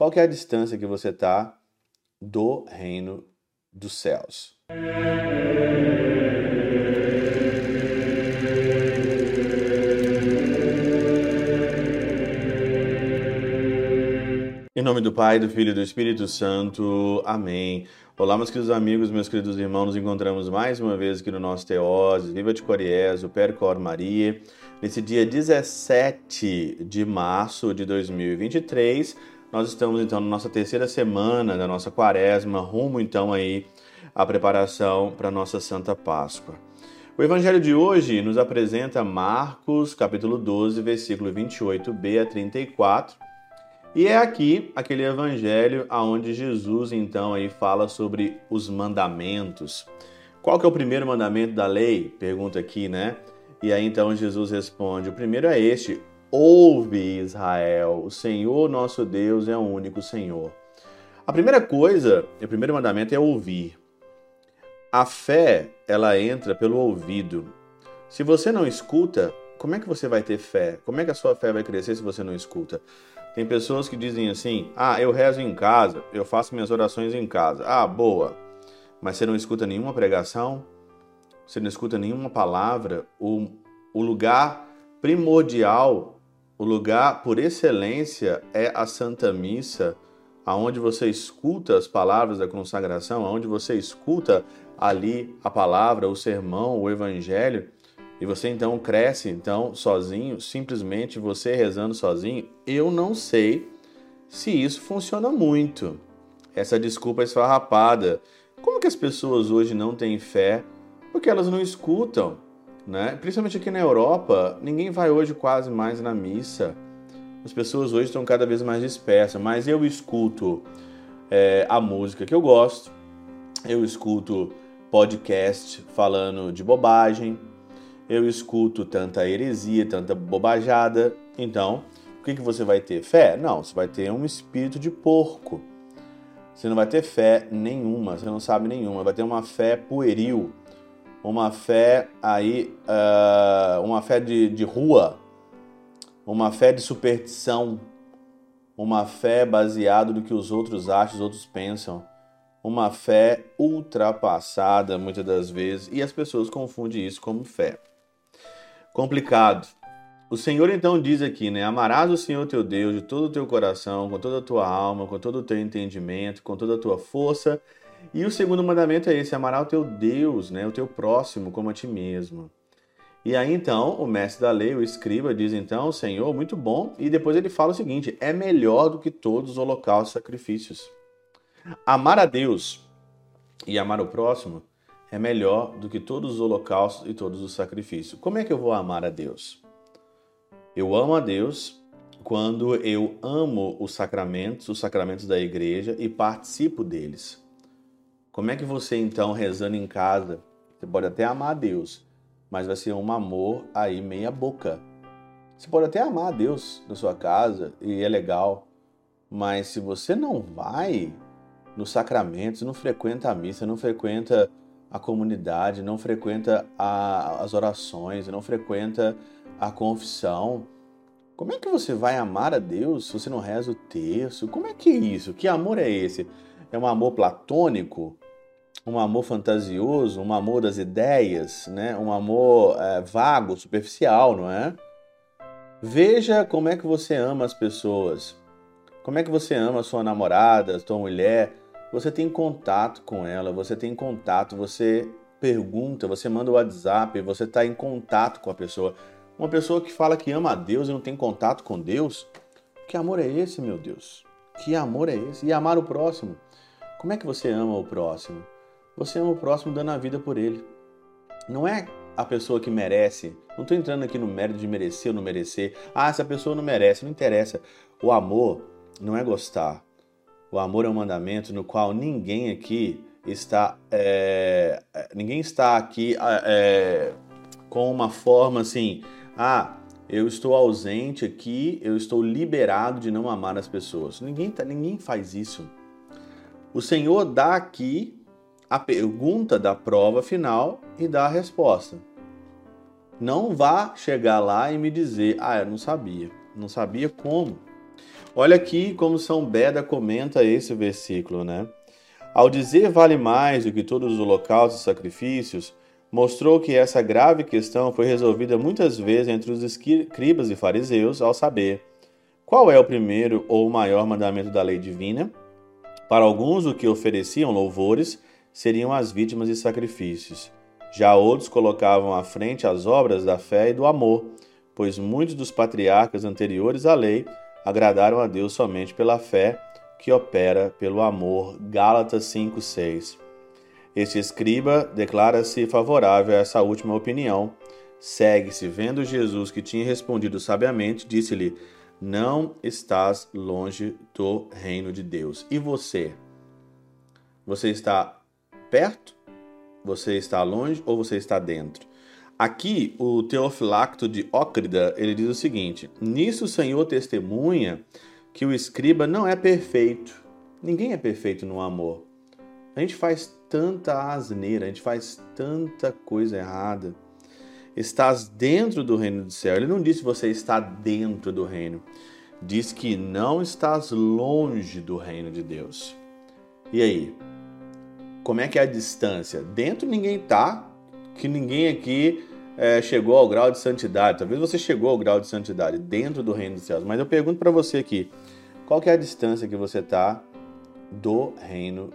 Qual é a distância que você está do reino dos céus? Em nome do Pai, do Filho e do Espírito Santo. Amém. Olá, meus queridos amigos, meus queridos irmãos. Nos encontramos mais uma vez aqui no nosso Teose, Viva de Coriés, o Percor Maria. Nesse dia 17 de março de 2023, nós estamos então na nossa terceira semana da nossa quaresma, rumo então aí à preparação para a nossa Santa Páscoa. O evangelho de hoje nos apresenta Marcos, capítulo 12, versículo 28b a 34, e é aqui aquele evangelho aonde Jesus então aí fala sobre os mandamentos. Qual que é o primeiro mandamento da lei? Pergunta aqui, né? E aí então Jesus responde: o primeiro é este: Ouve, Israel, o Senhor nosso Deus é o único Senhor. A primeira coisa, o primeiro mandamento é ouvir. A fé, ela entra pelo ouvido. Se você não escuta, como é que você vai ter fé? Como é que a sua fé vai crescer se você não escuta? Tem pessoas que dizem assim: ah, eu rezo em casa, eu faço minhas orações em casa. Ah, boa. Mas você não escuta nenhuma pregação, você não escuta nenhuma palavra. O, o lugar primordial, o lugar por excelência é a Santa Missa, aonde você escuta as palavras da consagração, aonde você escuta ali a palavra, o sermão, o evangelho. E você então cresce então sozinho, simplesmente você rezando sozinho. Eu não sei se isso funciona muito. Essa desculpa esfarrapada. Como que as pessoas hoje não têm fé? Porque elas não escutam, né? Principalmente aqui na Europa, ninguém vai hoje quase mais na missa. As pessoas hoje estão cada vez mais dispersas, mas eu escuto é, a música que eu gosto, eu escuto podcast falando de bobagem, eu escuto tanta heresia, tanta bobajada. Então, o que, que você vai ter? Fé? Não, você vai ter um espírito de porco. Você não vai ter fé nenhuma, você não sabe nenhuma. Vai ter uma fé pueril, uma fé aí, uh, uma fé de, de rua, uma fé de superstição, uma fé baseada no que os outros acham, os outros pensam uma fé ultrapassada muitas das vezes e as pessoas confundem isso como fé complicado. O Senhor então diz aqui, né? Amarás o Senhor teu Deus de todo o teu coração, com toda a tua alma, com todo o teu entendimento, com toda a tua força. E o segundo mandamento é esse: amarás o teu Deus, né? O teu próximo como a ti mesmo. E aí então, o mestre da lei, o escriba, diz então: Senhor, muito bom. E depois ele fala o seguinte: é melhor do que todos os holocaustos e sacrifícios. Amar a Deus e amar o próximo é melhor do que todos os holocaustos e todos os sacrifícios. Como é que eu vou amar a Deus? Eu amo a Deus quando eu amo os sacramentos, os sacramentos da igreja e participo deles. Como é que você então rezando em casa, você pode até amar a Deus, mas vai ser um amor aí meia boca. Você pode até amar a Deus na sua casa e é legal, mas se você não vai nos sacramentos, não frequenta a missa, não frequenta a comunidade, não frequenta a, as orações, não frequenta a confissão, como é que você vai amar a Deus se você não reza o terço? Como é que é isso? Que amor é esse? É um amor platônico? Um amor fantasioso? Um amor das ideias? Né? Um amor é, vago, superficial, não é? Veja como é que você ama as pessoas. Como é que você ama a sua namorada, a sua mulher, você tem contato com ela, você tem contato, você pergunta, você manda o WhatsApp, você está em contato com a pessoa. Uma pessoa que fala que ama a Deus e não tem contato com Deus, que amor é esse, meu Deus? Que amor é esse? E amar o próximo? Como é que você ama o próximo? Você ama o próximo dando a vida por ele. Não é a pessoa que merece. Não estou entrando aqui no mérito de merecer ou não merecer. Ah, essa pessoa não merece. Não interessa. O amor não é gostar. O amor é um mandamento no qual ninguém aqui está, é, ninguém está aqui é, com uma forma assim, ah, eu estou ausente aqui, eu estou liberado de não amar as pessoas. Ninguém, tá, ninguém faz isso. O Senhor dá aqui a pergunta da prova final e dá a resposta. Não vá chegar lá e me dizer, ah, eu não sabia. Não sabia como. Olha aqui como São Beda comenta esse versículo, né? Ao dizer vale mais do que todos os holocaustos e sacrifícios, mostrou que essa grave questão foi resolvida muitas vezes entre os escribas e fariseus ao saber qual é o primeiro ou maior mandamento da lei divina. Para alguns, o que ofereciam louvores seriam as vítimas e sacrifícios. Já outros colocavam à frente as obras da fé e do amor, pois muitos dos patriarcas anteriores à lei agradaram a Deus somente pela fé que opera pelo amor. Gálatas 5:6. Este escriba declara-se favorável a essa última opinião. Segue-se, vendo Jesus que tinha respondido sabiamente, disse-lhe: Não estás longe do reino de Deus. E você? Você está perto? Você está longe ou você está dentro? Aqui, o Teofilacto de Ócrida, ele diz o seguinte: Nisso o Senhor testemunha que o escriba não é perfeito. Ninguém é perfeito no amor. A gente faz tanta asneira, a gente faz tanta coisa errada. Estás dentro do reino do céu. Ele não disse você está dentro do reino. Diz que não estás longe do reino de Deus. E aí? Como é que é a distância? Dentro ninguém está, que ninguém aqui é, chegou ao grau de santidade. Talvez você chegou ao grau de santidade dentro do reino dos céus. Mas eu pergunto para você aqui, qual é a distância que você está do reino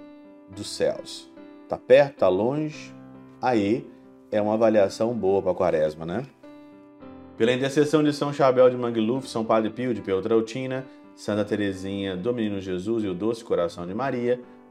dos céus? Está perto? Está longe? Aí é uma avaliação boa para quaresma, né? Pela intercessão de São Chabel de Mangluf, São Padre Pio de Peltrautina, Santa Teresinha do Menino Jesus e o Doce Coração de Maria,